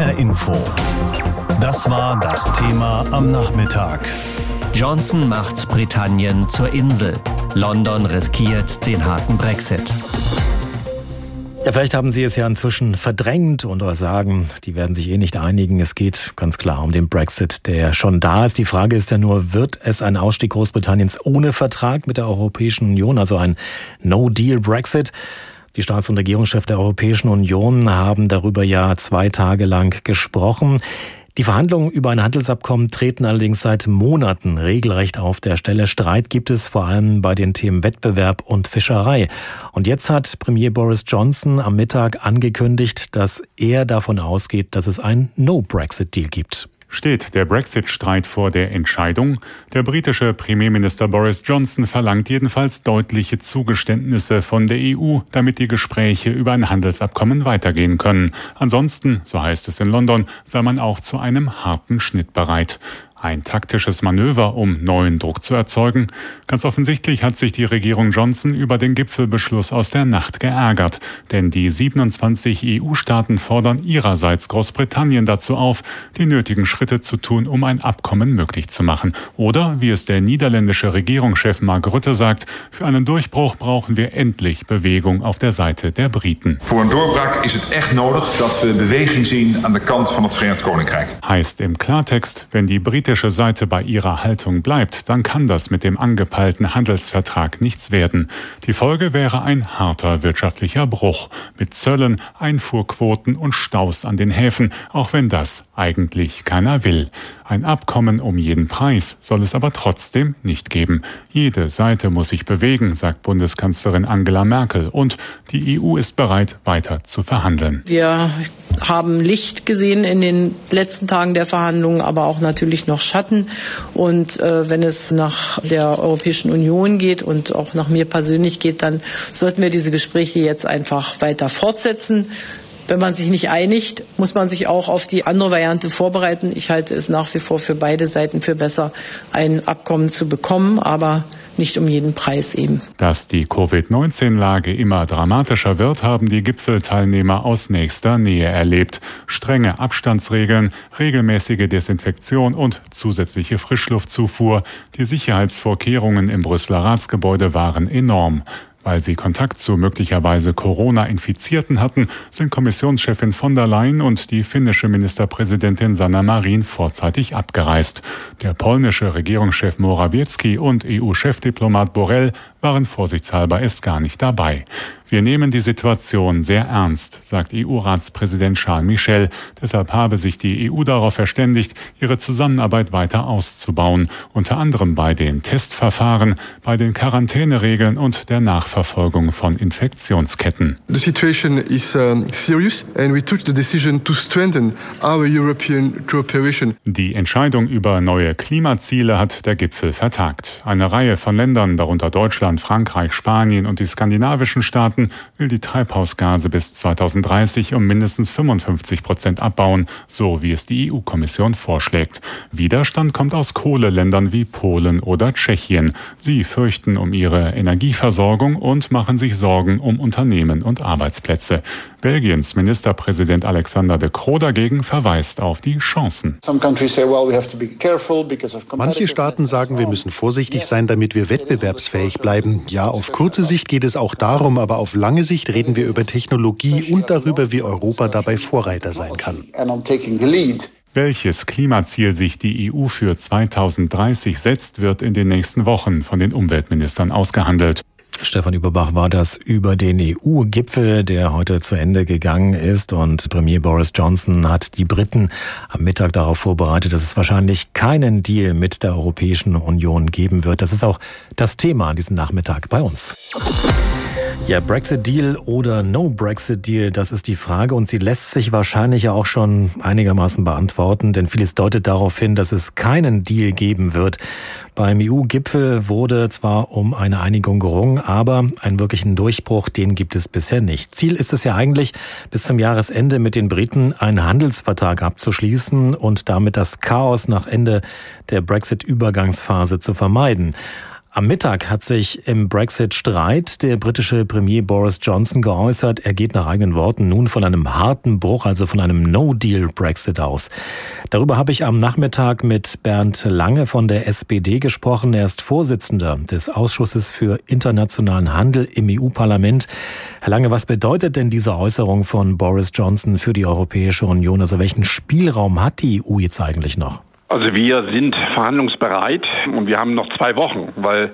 HR Info. Das war das Thema am Nachmittag. Johnson macht Britannien zur Insel. London riskiert den harten Brexit. Ja, vielleicht haben Sie es ja inzwischen verdrängt und sagen, die werden sich eh nicht einigen. Es geht ganz klar um den Brexit, der schon da ist. Die Frage ist ja nur, wird es ein Ausstieg Großbritanniens ohne Vertrag mit der Europäischen Union, also ein No-Deal-Brexit? Die Staats- und Regierungschefs der Europäischen Union haben darüber ja zwei Tage lang gesprochen. Die Verhandlungen über ein Handelsabkommen treten allerdings seit Monaten regelrecht auf der Stelle. Streit gibt es vor allem bei den Themen Wettbewerb und Fischerei. Und jetzt hat Premier Boris Johnson am Mittag angekündigt, dass er davon ausgeht, dass es ein No-Brexit-Deal gibt steht der Brexit-Streit vor der Entscheidung. Der britische Premierminister Boris Johnson verlangt jedenfalls deutliche Zugeständnisse von der EU, damit die Gespräche über ein Handelsabkommen weitergehen können. Ansonsten, so heißt es in London, sei man auch zu einem harten Schnitt bereit. Ein taktisches Manöver, um neuen Druck zu erzeugen. Ganz offensichtlich hat sich die Regierung Johnson über den Gipfelbeschluss aus der Nacht geärgert. Denn die 27 EU-Staaten fordern ihrerseits Großbritannien dazu auf, die nötigen Schritte zu tun, um ein Abkommen möglich zu machen. Oder, wie es der niederländische Regierungschef Mark Rutte sagt, für einen Durchbruch brauchen wir endlich Bewegung auf der Seite der Briten. Voor een doorbraak is het echt nodig dat we beweging zien aan de kant van het Verenigd Koninkrijk. Heißt im Klartext, wenn die Briten britische Seite bei ihrer Haltung bleibt, dann kann das mit dem angepeilten Handelsvertrag nichts werden. Die Folge wäre ein harter wirtschaftlicher Bruch mit Zöllen, Einfuhrquoten und Staus an den Häfen, auch wenn das eigentlich keiner will. Ein Abkommen um jeden Preis soll es aber trotzdem nicht geben. Jede Seite muss sich bewegen, sagt Bundeskanzlerin Angela Merkel, und die EU ist bereit, weiter zu verhandeln. Wir haben Licht gesehen in den letzten Tagen der Verhandlungen, aber auch natürlich noch Schatten. Und äh, wenn es nach der Europäischen Union geht und auch nach mir persönlich geht, dann sollten wir diese Gespräche jetzt einfach weiter fortsetzen. Wenn man sich nicht einigt, muss man sich auch auf die andere Variante vorbereiten. Ich halte es nach wie vor für beide Seiten für besser, ein Abkommen zu bekommen. Aber nicht um jeden Preis eben. Dass die Covid-19-Lage immer dramatischer wird, haben die Gipfelteilnehmer aus nächster Nähe erlebt. Strenge Abstandsregeln, regelmäßige Desinfektion und zusätzliche Frischluftzufuhr. Die Sicherheitsvorkehrungen im Brüsseler Ratsgebäude waren enorm. Weil sie Kontakt zu möglicherweise Corona-Infizierten hatten, sind Kommissionschefin von der Leyen und die finnische Ministerpräsidentin Sanna Marin vorzeitig abgereist. Der polnische Regierungschef Morawiecki und EU-Chefdiplomat Borrell waren vorsichtshalber erst gar nicht dabei. Wir nehmen die Situation sehr ernst, sagt EU-Ratspräsident Charles Michel. Deshalb habe sich die EU darauf verständigt, ihre Zusammenarbeit weiter auszubauen, unter anderem bei den Testverfahren, bei den Quarantäneregeln und der Nachverfolgung von Infektionsketten. The situation is uh, serious and we took the decision to strengthen our European cooperation. Die Entscheidung über neue Klimaziele hat der Gipfel vertagt. Eine Reihe von Ländern, darunter Deutschland, Frankreich, Spanien und die skandinavischen Staaten Staaten will die Treibhausgase bis 2030 um mindestens 55 Prozent abbauen, so wie es die EU-Kommission vorschlägt. Widerstand kommt aus Kohleländern wie Polen oder Tschechien. Sie fürchten um ihre Energieversorgung und machen sich Sorgen um Unternehmen und Arbeitsplätze. Belgiens Ministerpräsident Alexander de Croo dagegen verweist auf die Chancen. Manche Staaten sagen, wir müssen vorsichtig sein, damit wir wettbewerbsfähig bleiben. Ja, auf kurze Sicht geht es auch darum, aber auf lange Sicht reden wir über Technologie und darüber, wie Europa dabei Vorreiter sein kann. Welches Klimaziel sich die EU für 2030 setzt, wird in den nächsten Wochen von den Umweltministern ausgehandelt. Stefan Überbach war das über den EU-Gipfel, der heute zu Ende gegangen ist. Und Premier Boris Johnson hat die Briten am Mittag darauf vorbereitet, dass es wahrscheinlich keinen Deal mit der Europäischen Union geben wird. Das ist auch das Thema diesen Nachmittag bei uns. Ja, Brexit-Deal oder No-Brexit-Deal, das ist die Frage und sie lässt sich wahrscheinlich ja auch schon einigermaßen beantworten, denn vieles deutet darauf hin, dass es keinen Deal geben wird. Beim EU-Gipfel wurde zwar um eine Einigung gerungen, aber einen wirklichen Durchbruch, den gibt es bisher nicht. Ziel ist es ja eigentlich, bis zum Jahresende mit den Briten einen Handelsvertrag abzuschließen und damit das Chaos nach Ende der Brexit-Übergangsphase zu vermeiden. Am Mittag hat sich im Brexit-Streit der britische Premier Boris Johnson geäußert. Er geht nach eigenen Worten nun von einem harten Bruch, also von einem No-Deal-Brexit aus. Darüber habe ich am Nachmittag mit Bernd Lange von der SPD gesprochen. Er ist Vorsitzender des Ausschusses für internationalen Handel im EU-Parlament. Herr Lange, was bedeutet denn diese Äußerung von Boris Johnson für die Europäische Union? Also welchen Spielraum hat die EU jetzt eigentlich noch? Also wir sind verhandlungsbereit und wir haben noch zwei Wochen, weil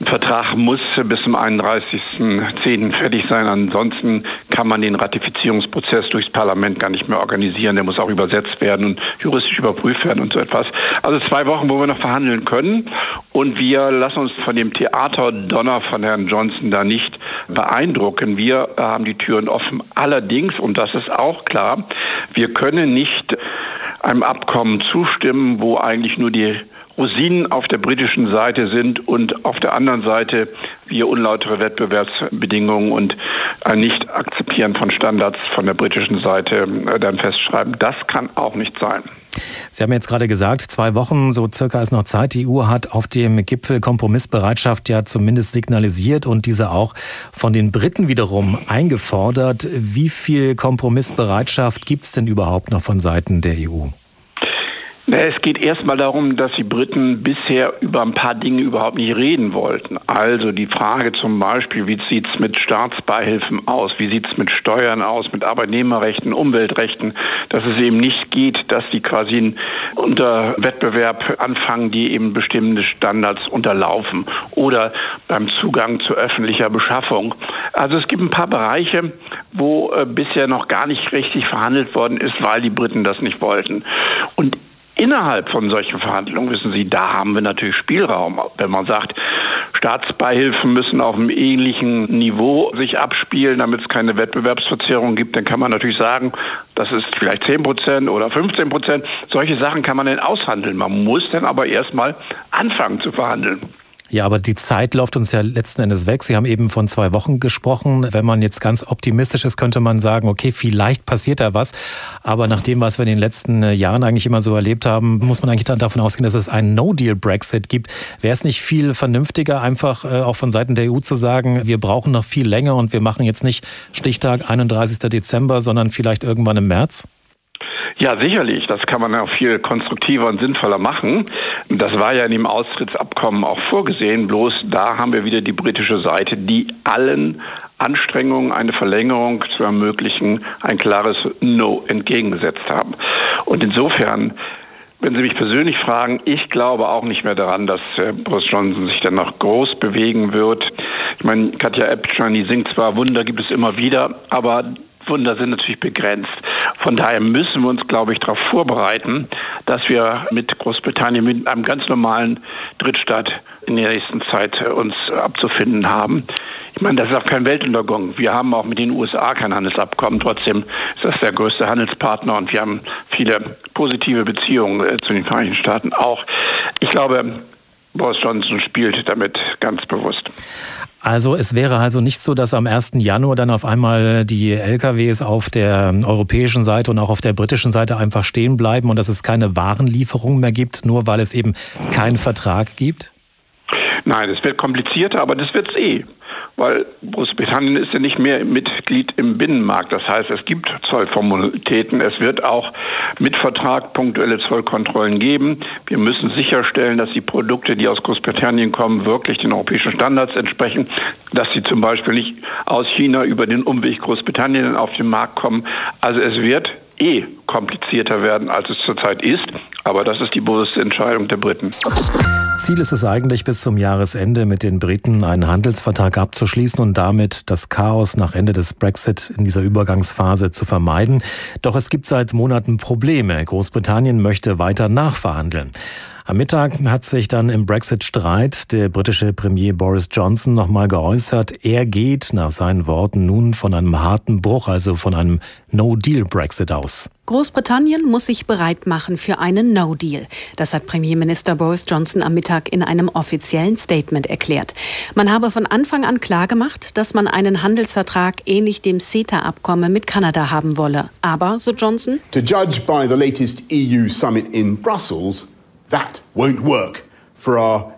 ein Vertrag muss bis zum 31.10. fertig sein. Ansonsten kann man den Ratifizierungsprozess durchs Parlament gar nicht mehr organisieren. Der muss auch übersetzt werden und juristisch überprüft werden und so etwas. Also zwei Wochen, wo wir noch verhandeln können. Und wir lassen uns von dem Theaterdonner von Herrn Johnson da nicht beeindrucken. Wir haben die Türen offen. Allerdings, und das ist auch klar, wir können nicht einem Abkommen zustimmen, wo eigentlich nur die Rosinen auf der britischen Seite sind und auf der anderen Seite wir unlautere Wettbewerbsbedingungen und ein Nicht-Akzeptieren von Standards von der britischen Seite äh, dann festschreiben. Das kann auch nicht sein. Sie haben jetzt gerade gesagt, zwei Wochen, so circa ist noch Zeit. Die EU hat auf dem Gipfel Kompromissbereitschaft ja zumindest signalisiert und diese auch von den Briten wiederum eingefordert. Wie viel Kompromissbereitschaft gibt es denn überhaupt noch von Seiten der EU? Es geht erstmal darum, dass die Briten bisher über ein paar Dinge überhaupt nicht reden wollten. Also die Frage zum Beispiel, wie sieht es mit Staatsbeihilfen aus? Wie sieht es mit Steuern aus, mit Arbeitnehmerrechten, Umweltrechten? Dass es eben nicht geht, dass die quasi unter Wettbewerb anfangen, die eben bestimmte Standards unterlaufen. Oder beim Zugang zu öffentlicher Beschaffung. Also es gibt ein paar Bereiche, wo äh, bisher noch gar nicht richtig verhandelt worden ist, weil die Briten das nicht wollten. Und innerhalb von solchen Verhandlungen, wissen Sie, da haben wir natürlich Spielraum. Wenn man sagt, Staatsbeihilfen müssen auf einem ähnlichen Niveau sich abspielen, damit es keine Wettbewerbsverzerrung gibt, dann kann man natürlich sagen, das ist vielleicht 10 Prozent oder 15 Prozent. Solche Sachen kann man dann aushandeln. Man muss dann aber erstmal anfangen zu verhandeln. Ja, aber die Zeit läuft uns ja letzten Endes weg. Sie haben eben von zwei Wochen gesprochen. Wenn man jetzt ganz optimistisch ist, könnte man sagen, okay, vielleicht passiert da was. Aber nach dem, was wir in den letzten äh, Jahren eigentlich immer so erlebt haben, muss man eigentlich dann davon ausgehen, dass es einen No-Deal-Brexit gibt. Wäre es nicht viel vernünftiger, einfach äh, auch von Seiten der EU zu sagen, wir brauchen noch viel länger und wir machen jetzt nicht Stichtag 31. Dezember, sondern vielleicht irgendwann im März? Ja, sicherlich. Das kann man auch viel konstruktiver und sinnvoller machen. Das war ja in dem Austrittsabkommen auch vorgesehen. Bloß da haben wir wieder die britische Seite, die allen Anstrengungen, eine Verlängerung zu ermöglichen, ein klares No entgegengesetzt haben. Und insofern wenn Sie mich persönlich fragen, ich glaube auch nicht mehr daran, dass äh, Boris Johnson sich dann noch groß bewegen wird. Ich meine, Katja Epstein, die singt zwar Wunder, gibt es immer wieder, aber Wunder sind natürlich begrenzt. Von daher müssen wir uns, glaube ich, darauf vorbereiten, dass wir mit Großbritannien, mit einem ganz normalen Drittstaat in der nächsten Zeit äh, uns abzufinden haben. Ich meine, das ist auch kein Weltuntergang. Wir haben auch mit den USA kein Handelsabkommen. Trotzdem ist das der größte Handelspartner und wir haben viele positive Beziehungen äh, zu den Vereinigten Staaten auch. Ich glaube, Boris Johnson spielt damit ganz bewusst. Also es wäre also nicht so, dass am 1. Januar dann auf einmal die LKWs auf der europäischen Seite und auch auf der britischen Seite einfach stehen bleiben und dass es keine Warenlieferung mehr gibt, nur weil es eben keinen Vertrag gibt? Nein, es wird komplizierter, aber das wird es eh weil Großbritannien ist ja nicht mehr Mitglied im Binnenmarkt. Das heißt, es gibt Zollformalitäten. Es wird auch mit Vertrag punktuelle Zollkontrollen geben. Wir müssen sicherstellen, dass die Produkte, die aus Großbritannien kommen, wirklich den europäischen Standards entsprechen, dass sie zum Beispiel nicht aus China über den Umweg Großbritannien auf den Markt kommen. Also es wird eh komplizierter werden, als es zurzeit ist. Aber das ist die bewusste Entscheidung der Briten. Ziel ist es eigentlich, bis zum Jahresende mit den Briten einen Handelsvertrag abzuschließen und damit das Chaos nach Ende des Brexit in dieser Übergangsphase zu vermeiden. Doch es gibt seit Monaten Probleme. Großbritannien möchte weiter nachverhandeln. Am Mittag hat sich dann im Brexit-Streit der britische Premier Boris Johnson nochmal geäußert. Er geht nach seinen Worten nun von einem harten Bruch, also von einem No-Deal-Brexit aus. Großbritannien muss sich bereit machen für einen No-Deal. Das hat Premierminister Boris Johnson am Mittag in einem offiziellen Statement erklärt. Man habe von Anfang an klargemacht, dass man einen Handelsvertrag ähnlich dem CETA-Abkommen mit Kanada haben wolle. Aber, so Johnson, to judge by the latest EU summit in Brussels, that won't work for our.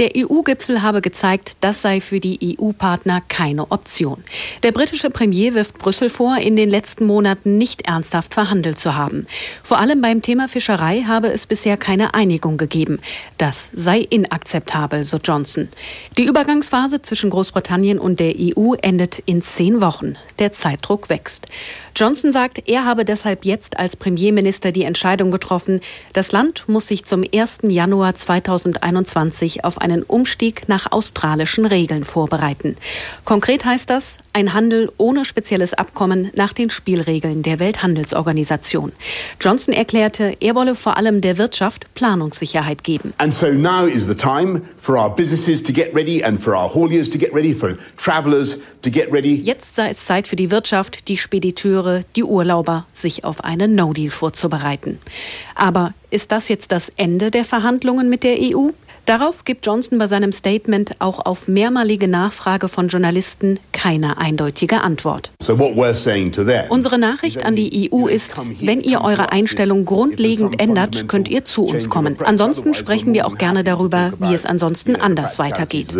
Der EU-Gipfel habe gezeigt, das sei für die EU-Partner keine Option. Der britische Premier wirft Brüssel vor, in den letzten Monaten nicht ernsthaft verhandelt zu haben. Vor allem beim Thema Fischerei habe es bisher keine Einigung gegeben. Das sei inakzeptabel, so Johnson. Die Übergangsphase zwischen Großbritannien und der EU endet in zehn Wochen. Der Zeitdruck wächst. Johnson sagt, er habe deshalb jetzt als Premierminister die Entscheidung getroffen, das Land muss sich zum 1. Januar 2021 auf einen Umstieg nach australischen Regeln vorbereiten. Konkret heißt das ein Handel ohne spezielles Abkommen nach den Spielregeln der Welthandelsorganisation. Johnson erklärte, er wolle vor allem der Wirtschaft Planungssicherheit geben. And so now is the time for our businesses to get ready and for our hauliers to get ready, for travelers to get ready. Jetzt sei es Zeit für die Wirtschaft, die Spediteure die Urlauber, sich auf einen No-Deal vorzubereiten. Aber ist das jetzt das Ende der Verhandlungen mit der EU? Darauf gibt Johnson bei seinem Statement auch auf mehrmalige Nachfrage von Journalisten keine eindeutige Antwort. So Unsere Nachricht an die EU ist, wenn ihr eure Einstellung grundlegend ändert, könnt ihr zu uns kommen. Ansonsten sprechen wir auch gerne darüber, wie es ansonsten anders weitergeht.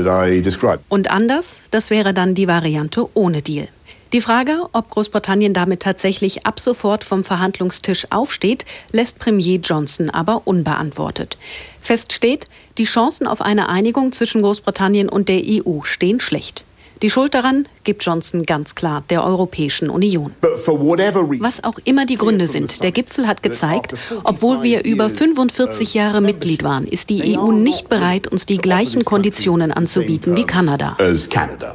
Und anders, das wäre dann die Variante ohne Deal. Die Frage, ob Großbritannien damit tatsächlich ab sofort vom Verhandlungstisch aufsteht, lässt Premier Johnson aber unbeantwortet. Fest steht, die Chancen auf eine Einigung zwischen Großbritannien und der EU stehen schlecht. Die Schuld daran gibt Johnson ganz klar der Europäischen Union. Was auch immer die Gründe sind, der Gipfel hat gezeigt, obwohl wir über 45 Jahre Mitglied waren, ist die EU nicht bereit, uns die gleichen Konditionen anzubieten wie Kanada.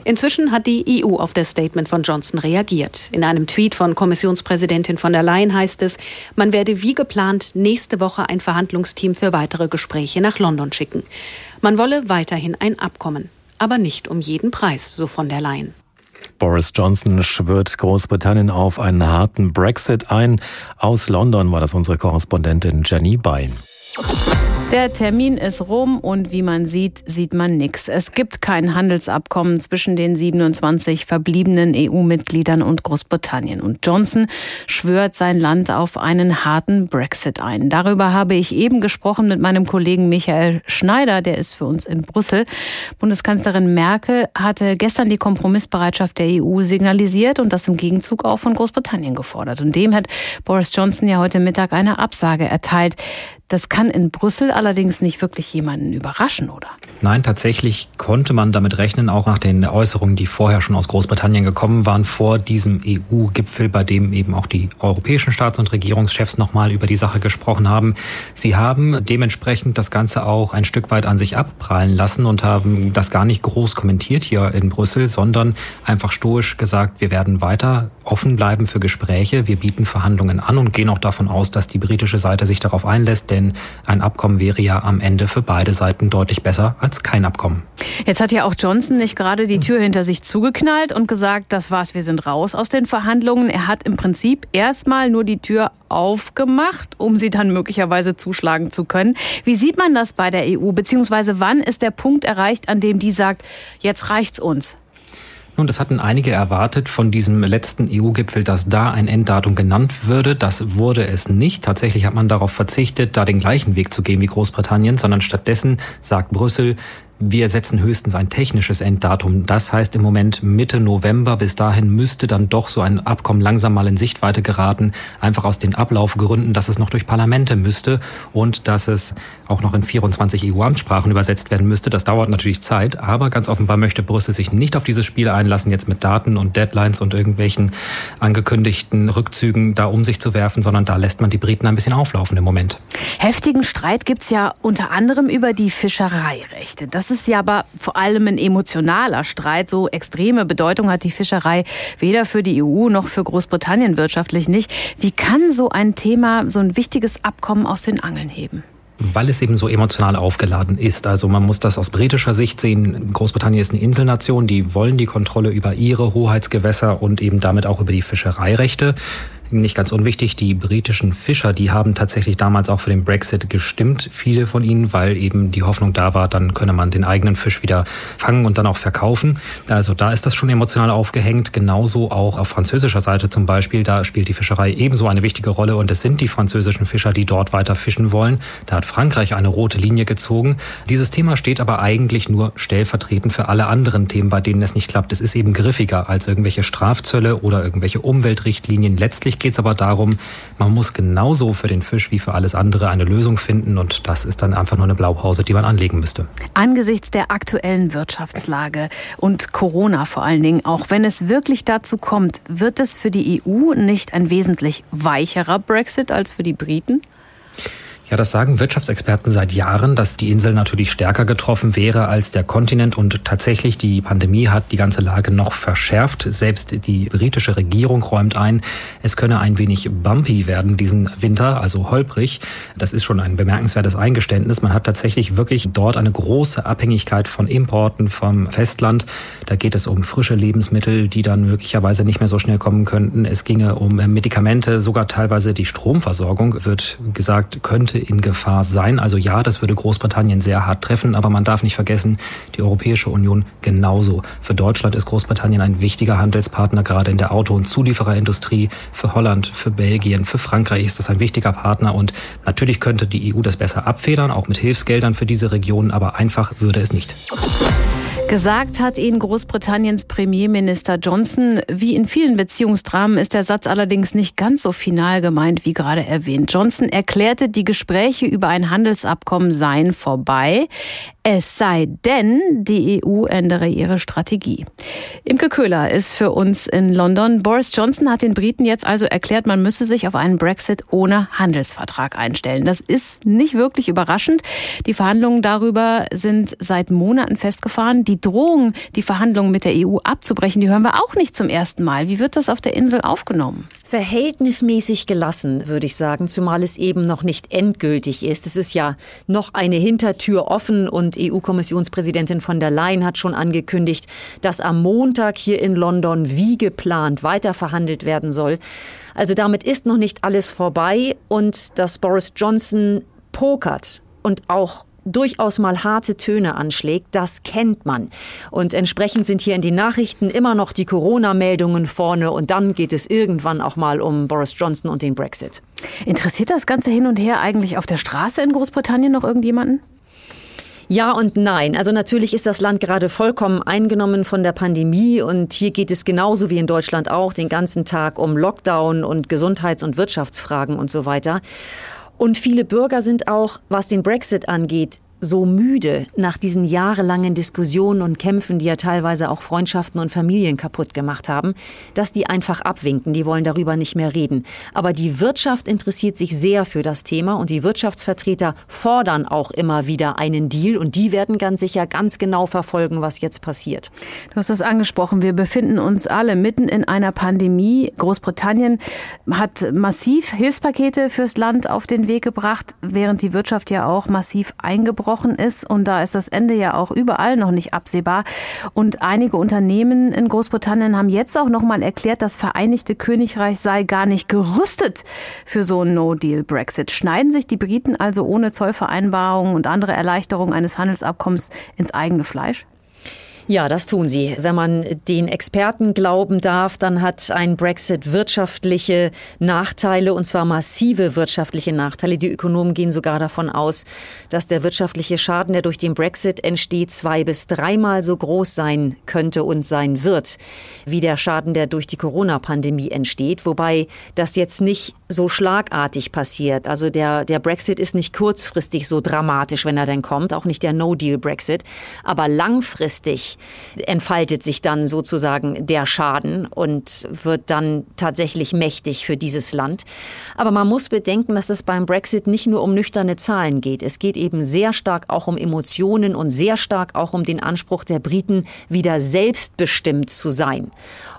Inzwischen hat die EU auf das Statement von Johnson reagiert. In einem Tweet von Kommissionspräsidentin von der Leyen heißt es, man werde wie geplant nächste Woche ein Verhandlungsteam für weitere Gespräche nach London schicken. Man wolle weiterhin ein Abkommen aber nicht um jeden Preis, so von der Leyen. Boris Johnson schwört Großbritannien auf einen harten Brexit ein. Aus London war das unsere Korrespondentin Jenny Bein. Der Termin ist rum und wie man sieht, sieht man nichts. Es gibt kein Handelsabkommen zwischen den 27 verbliebenen EU-Mitgliedern und Großbritannien. Und Johnson schwört sein Land auf einen harten Brexit ein. Darüber habe ich eben gesprochen mit meinem Kollegen Michael Schneider, der ist für uns in Brüssel. Bundeskanzlerin Merkel hatte gestern die Kompromissbereitschaft der EU signalisiert und das im Gegenzug auch von Großbritannien gefordert. Und dem hat Boris Johnson ja heute Mittag eine Absage erteilt. Das kann in Brüssel allerdings nicht wirklich jemanden überraschen, oder? Nein, tatsächlich konnte man damit rechnen, auch nach den Äußerungen, die vorher schon aus Großbritannien gekommen waren, vor diesem EU-Gipfel, bei dem eben auch die europäischen Staats- und Regierungschefs nochmal über die Sache gesprochen haben. Sie haben dementsprechend das Ganze auch ein Stück weit an sich abprallen lassen und haben das gar nicht groß kommentiert hier in Brüssel, sondern einfach stoisch gesagt, wir werden weiter offen bleiben für Gespräche. Wir bieten Verhandlungen an und gehen auch davon aus, dass die britische Seite sich darauf einlässt, denn ein Abkommen wäre ja am Ende für beide Seiten deutlich besser als kein Abkommen. Jetzt hat ja auch Johnson nicht gerade die Tür hinter sich zugeknallt und gesagt, das war's, wir sind raus aus den Verhandlungen. Er hat im Prinzip erstmal nur die Tür aufgemacht, um sie dann möglicherweise zuschlagen zu können. Wie sieht man das bei der EU? Beziehungsweise wann ist der Punkt erreicht, an dem die sagt, jetzt reicht's uns? Nun, das hatten einige erwartet von diesem letzten EU-Gipfel, dass da ein Enddatum genannt würde. Das wurde es nicht. Tatsächlich hat man darauf verzichtet, da den gleichen Weg zu gehen wie Großbritannien, sondern stattdessen sagt Brüssel, wir setzen höchstens ein technisches Enddatum. Das heißt im Moment Mitte November. Bis dahin müsste dann doch so ein Abkommen langsam mal in Sichtweite geraten. Einfach aus den Ablaufgründen, dass es noch durch Parlamente müsste und dass es auch noch in 24 EU-Amtssprachen übersetzt werden müsste. Das dauert natürlich Zeit. Aber ganz offenbar möchte Brüssel sich nicht auf dieses Spiel einlassen, jetzt mit Daten und Deadlines und irgendwelchen angekündigten Rückzügen da um sich zu werfen, sondern da lässt man die Briten ein bisschen auflaufen im Moment. Heftigen Streit gibt's ja unter anderem über die Fischereirechte. Das ist ja aber vor allem ein emotionaler Streit. So extreme Bedeutung hat die Fischerei weder für die EU noch für Großbritannien wirtschaftlich nicht. Wie kann so ein Thema, so ein wichtiges Abkommen aus den Angeln heben? weil es eben so emotional aufgeladen ist. Also man muss das aus britischer Sicht sehen. Großbritannien ist eine Inselnation, die wollen die Kontrolle über ihre Hoheitsgewässer und eben damit auch über die Fischereirechte. Nicht ganz unwichtig, die britischen Fischer, die haben tatsächlich damals auch für den Brexit gestimmt, viele von ihnen, weil eben die Hoffnung da war, dann könne man den eigenen Fisch wieder fangen und dann auch verkaufen. Also da ist das schon emotional aufgehängt. Genauso auch auf französischer Seite zum Beispiel, da spielt die Fischerei ebenso eine wichtige Rolle und es sind die französischen Fischer, die dort weiter fischen wollen. Da hat Frankreich eine rote Linie gezogen. Dieses Thema steht aber eigentlich nur stellvertretend für alle anderen Themen, bei denen es nicht klappt. Es ist eben griffiger als irgendwelche Strafzölle oder irgendwelche Umweltrichtlinien. Letztlich geht es aber darum, man muss genauso für den Fisch wie für alles andere eine Lösung finden und das ist dann einfach nur eine Blaupause, die man anlegen müsste. Angesichts der aktuellen Wirtschaftslage und Corona vor allen Dingen, auch wenn es wirklich dazu kommt, wird es für die EU nicht ein wesentlich weicherer Brexit als für die Briten? Ja, das sagen Wirtschaftsexperten seit Jahren, dass die Insel natürlich stärker getroffen wäre als der Kontinent und tatsächlich die Pandemie hat die ganze Lage noch verschärft. Selbst die britische Regierung räumt ein, es könne ein wenig bumpy werden diesen Winter, also holprig. Das ist schon ein bemerkenswertes Eingeständnis. Man hat tatsächlich wirklich dort eine große Abhängigkeit von Importen vom Festland. Da geht es um frische Lebensmittel, die dann möglicherweise nicht mehr so schnell kommen könnten. Es ginge um Medikamente, sogar teilweise die Stromversorgung wird gesagt, könnte in Gefahr sein. Also ja, das würde Großbritannien sehr hart treffen, aber man darf nicht vergessen, die Europäische Union genauso. Für Deutschland ist Großbritannien ein wichtiger Handelspartner, gerade in der Auto- und Zuliefererindustrie. Für Holland, für Belgien, für Frankreich ist das ein wichtiger Partner und natürlich könnte die EU das besser abfedern, auch mit Hilfsgeldern für diese Regionen, aber einfach würde es nicht. Gesagt hat ihn Großbritanniens Premierminister Johnson. Wie in vielen Beziehungsdramen ist der Satz allerdings nicht ganz so final gemeint, wie gerade erwähnt. Johnson erklärte, die Gespräche über ein Handelsabkommen seien vorbei. Es sei denn, die EU ändere ihre Strategie. Imke Köhler ist für uns in London. Boris Johnson hat den Briten jetzt also erklärt, man müsse sich auf einen Brexit ohne Handelsvertrag einstellen. Das ist nicht wirklich überraschend. Die Verhandlungen darüber sind seit Monaten festgefahren. Die Drohung, die Verhandlungen mit der EU abzubrechen, die hören wir auch nicht zum ersten Mal. Wie wird das auf der Insel aufgenommen? Verhältnismäßig gelassen, würde ich sagen, zumal es eben noch nicht endgültig ist. Es ist ja noch eine Hintertür offen und EU-Kommissionspräsidentin von der Leyen hat schon angekündigt, dass am Montag hier in London wie geplant weiter verhandelt werden soll. Also damit ist noch nicht alles vorbei und dass Boris Johnson pokert und auch durchaus mal harte Töne anschlägt, das kennt man. Und entsprechend sind hier in den Nachrichten immer noch die Corona-Meldungen vorne und dann geht es irgendwann auch mal um Boris Johnson und den Brexit. Interessiert das Ganze hin und her eigentlich auf der Straße in Großbritannien noch irgendjemanden? Ja und nein. Also natürlich ist das Land gerade vollkommen eingenommen von der Pandemie und hier geht es genauso wie in Deutschland auch den ganzen Tag um Lockdown und Gesundheits- und Wirtschaftsfragen und so weiter. Und viele Bürger sind auch, was den Brexit angeht, so müde nach diesen jahrelangen Diskussionen und Kämpfen, die ja teilweise auch Freundschaften und Familien kaputt gemacht haben, dass die einfach abwinken. Die wollen darüber nicht mehr reden. Aber die Wirtschaft interessiert sich sehr für das Thema und die Wirtschaftsvertreter fordern auch immer wieder einen Deal und die werden ganz sicher ganz genau verfolgen, was jetzt passiert. Du hast es angesprochen. Wir befinden uns alle mitten in einer Pandemie. Großbritannien hat massiv Hilfspakete fürs Land auf den Weg gebracht, während die Wirtschaft ja auch massiv eingebrochen abgebrochen ist und da ist das Ende ja auch überall noch nicht absehbar. Und einige Unternehmen in Großbritannien haben jetzt auch noch mal erklärt, das Vereinigte Königreich sei gar nicht gerüstet für so einen No-Deal-Brexit. Schneiden sich die Briten also ohne Zollvereinbarungen und andere Erleichterungen eines Handelsabkommens ins eigene Fleisch? Ja, das tun sie. Wenn man den Experten glauben darf, dann hat ein Brexit wirtschaftliche Nachteile und zwar massive wirtschaftliche Nachteile. Die Ökonomen gehen sogar davon aus, dass der wirtschaftliche Schaden, der durch den Brexit entsteht, zwei bis dreimal so groß sein könnte und sein wird, wie der Schaden, der durch die Corona-Pandemie entsteht. Wobei das jetzt nicht so schlagartig passiert. Also der, der Brexit ist nicht kurzfristig so dramatisch, wenn er denn kommt, auch nicht der No-Deal-Brexit. Aber langfristig entfaltet sich dann sozusagen der Schaden und wird dann tatsächlich mächtig für dieses Land. Aber man muss bedenken, dass es beim Brexit nicht nur um nüchterne Zahlen geht. Es geht eben sehr stark auch um Emotionen und sehr stark auch um den Anspruch der Briten, wieder selbstbestimmt zu sein.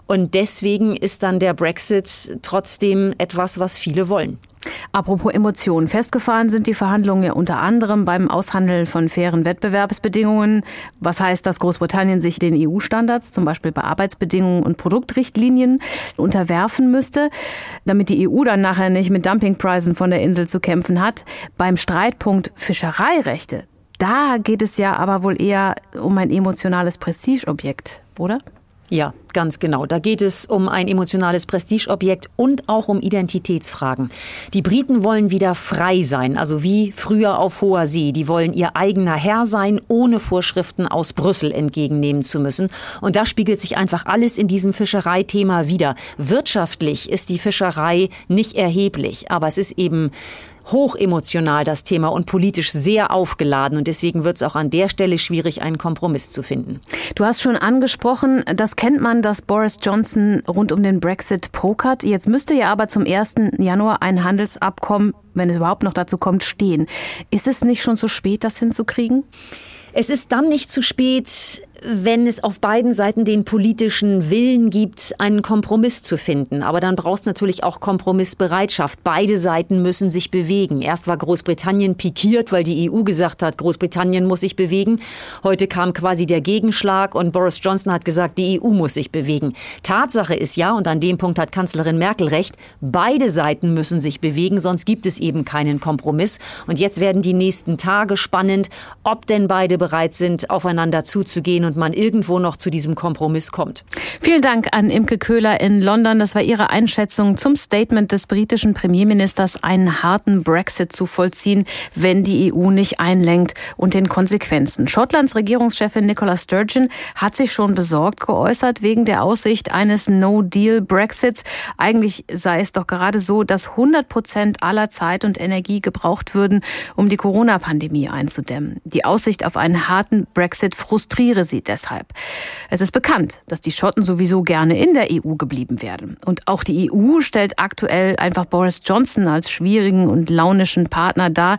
Und deswegen ist dann der Brexit trotzdem etwas, was viele wollen. Apropos Emotionen. Festgefahren sind die Verhandlungen ja unter anderem beim Aushandeln von fairen Wettbewerbsbedingungen. Was heißt, dass Großbritannien sich den EU-Standards, zum Beispiel bei Arbeitsbedingungen und Produktrichtlinien, unterwerfen müsste, damit die EU dann nachher nicht mit Dumpingpreisen von der Insel zu kämpfen hat. Beim Streitpunkt Fischereirechte, da geht es ja aber wohl eher um ein emotionales Prestigeobjekt, oder? Ja, ganz genau. Da geht es um ein emotionales Prestigeobjekt und auch um Identitätsfragen. Die Briten wollen wieder frei sein, also wie früher auf hoher See. Die wollen ihr eigener Herr sein, ohne Vorschriften aus Brüssel entgegennehmen zu müssen. Und da spiegelt sich einfach alles in diesem Fischereithema wieder. Wirtschaftlich ist die Fischerei nicht erheblich, aber es ist eben hochemotional das Thema und politisch sehr aufgeladen. Und deswegen wird es auch an der Stelle schwierig, einen Kompromiss zu finden. Du hast schon angesprochen, das kennt man, dass Boris Johnson rund um den Brexit pokert. Jetzt müsste ja aber zum 1. Januar ein Handelsabkommen, wenn es überhaupt noch dazu kommt, stehen. Ist es nicht schon zu spät, das hinzukriegen? Es ist dann nicht zu spät, wenn es auf beiden Seiten den politischen Willen gibt, einen Kompromiss zu finden. Aber dann braucht es natürlich auch Kompromissbereitschaft. Beide Seiten müssen sich bewegen. Erst war Großbritannien pikiert, weil die EU gesagt hat, Großbritannien muss sich bewegen. Heute kam quasi der Gegenschlag und Boris Johnson hat gesagt, die EU muss sich bewegen. Tatsache ist ja, und an dem Punkt hat Kanzlerin Merkel recht, beide Seiten müssen sich bewegen, sonst gibt es eben keinen Kompromiss. Und jetzt werden die nächsten Tage spannend, ob denn beide bereit sind, aufeinander zuzugehen und man irgendwo noch zu diesem Kompromiss kommt. Vielen Dank an Imke Köhler in London. Das war Ihre Einschätzung zum Statement des britischen Premierministers, einen harten Brexit zu vollziehen, wenn die EU nicht einlenkt und den Konsequenzen. Schottlands Regierungschefin Nicola Sturgeon hat sich schon besorgt geäußert wegen der Aussicht eines No-Deal-Brexits. Eigentlich sei es doch gerade so, dass 100 Prozent aller Zeit und Energie gebraucht würden, um die Corona-Pandemie einzudämmen. Die Aussicht auf einen harten Brexit frustriere sie deshalb. Es ist bekannt, dass die Schotten sowieso gerne in der EU geblieben wären. Und auch die EU stellt aktuell einfach Boris Johnson als schwierigen und launischen Partner dar.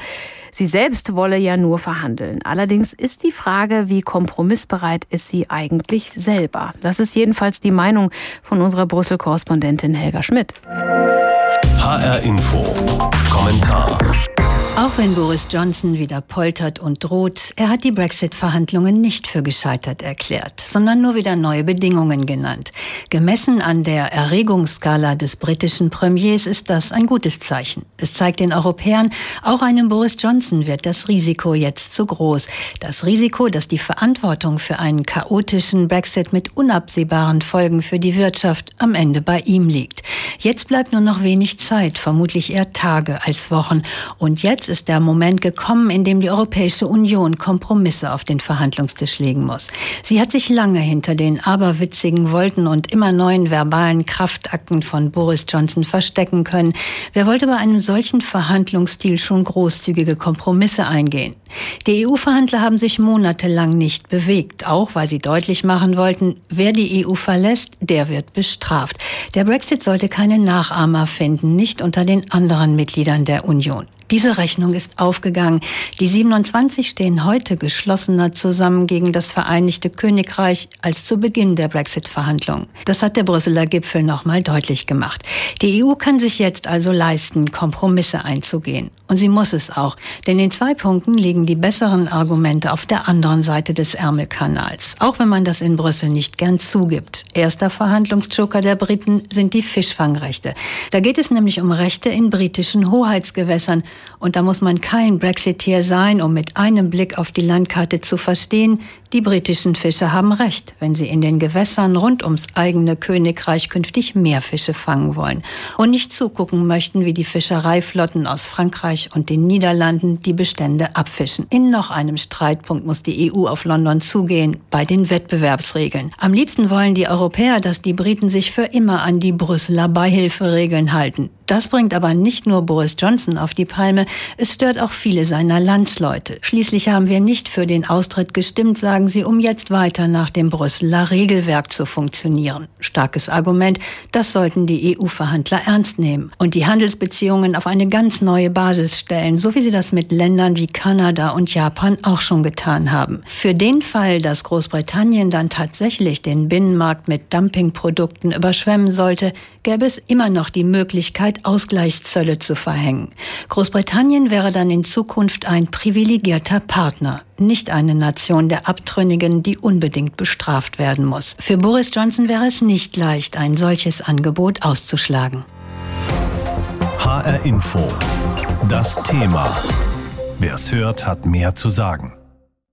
Sie selbst wolle ja nur verhandeln. Allerdings ist die Frage, wie kompromissbereit ist sie eigentlich selber? Das ist jedenfalls die Meinung von unserer Brüssel-Korrespondentin Helga Schmidt. HR Info. Kommentar. Auch wenn Boris Johnson wieder poltert und droht, er hat die Brexit-Verhandlungen nicht für gescheitert erklärt, sondern nur wieder neue Bedingungen genannt. Gemessen an der Erregungsskala des britischen Premiers ist das ein gutes Zeichen. Es zeigt den Europäern, auch einem Boris Johnson wird das Risiko jetzt zu groß. Das Risiko, dass die Verantwortung für einen chaotischen Brexit mit unabsehbaren Folgen für die Wirtschaft am Ende bei ihm liegt. Jetzt bleibt nur noch wenig Zeit, vermutlich eher Tage als Wochen. Und jetzt Jetzt ist der Moment gekommen, in dem die Europäische Union Kompromisse auf den Verhandlungstisch legen muss. Sie hat sich lange hinter den aberwitzigen Wolten und immer neuen verbalen Kraftakten von Boris Johnson verstecken können. Wer wollte bei einem solchen Verhandlungsstil schon großzügige Kompromisse eingehen? Die EU-Verhandler haben sich monatelang nicht bewegt, auch weil sie deutlich machen wollten, wer die EU verlässt, der wird bestraft. Der Brexit sollte keine Nachahmer finden, nicht unter den anderen Mitgliedern der Union. Diese Rechnung ist aufgegangen. Die 27 stehen heute geschlossener zusammen gegen das Vereinigte Königreich als zu Beginn der Brexit-Verhandlungen. Das hat der Brüsseler Gipfel nochmal deutlich gemacht. Die EU kann sich jetzt also leisten, Kompromisse einzugehen. Und sie muss es auch. Denn in zwei Punkten liegen die besseren Argumente auf der anderen Seite des Ärmelkanals. Auch wenn man das in Brüssel nicht gern zugibt. Erster Verhandlungsjoker der Briten sind die Fischfangrechte. Da geht es nämlich um Rechte in britischen Hoheitsgewässern. Und da muss man kein Brexiteer sein, um mit einem Blick auf die Landkarte zu verstehen, die britischen Fischer haben recht, wenn sie in den Gewässern rund ums eigene Königreich künftig mehr Fische fangen wollen und nicht zugucken möchten, wie die Fischereiflotten aus Frankreich und den Niederlanden die Bestände abfischen. In noch einem Streitpunkt muss die EU auf London zugehen, bei den Wettbewerbsregeln. Am liebsten wollen die Europäer, dass die Briten sich für immer an die Brüsseler Beihilferegeln halten. Das bringt aber nicht nur Boris Johnson auf die Palme, es stört auch viele seiner Landsleute. Schließlich haben wir nicht für den Austritt gestimmt, sagen sie, um jetzt weiter nach dem Brüsseler Regelwerk zu funktionieren. Starkes Argument, das sollten die EU-Verhandler ernst nehmen und die Handelsbeziehungen auf eine ganz neue Basis stellen, so wie sie das mit Ländern wie Kanada und Japan auch schon getan haben. Für den Fall, dass Großbritannien dann tatsächlich den Binnenmarkt mit Dumpingprodukten überschwemmen sollte, gäbe es immer noch die Möglichkeit, Ausgleichszölle zu verhängen. Großbritannien wäre dann in Zukunft ein privilegierter Partner, nicht eine Nation der Abtrünnigen, die unbedingt bestraft werden muss. Für Boris Johnson wäre es nicht leicht, ein solches Angebot auszuschlagen. HR Info. Das Thema. Wer es hört, hat mehr zu sagen.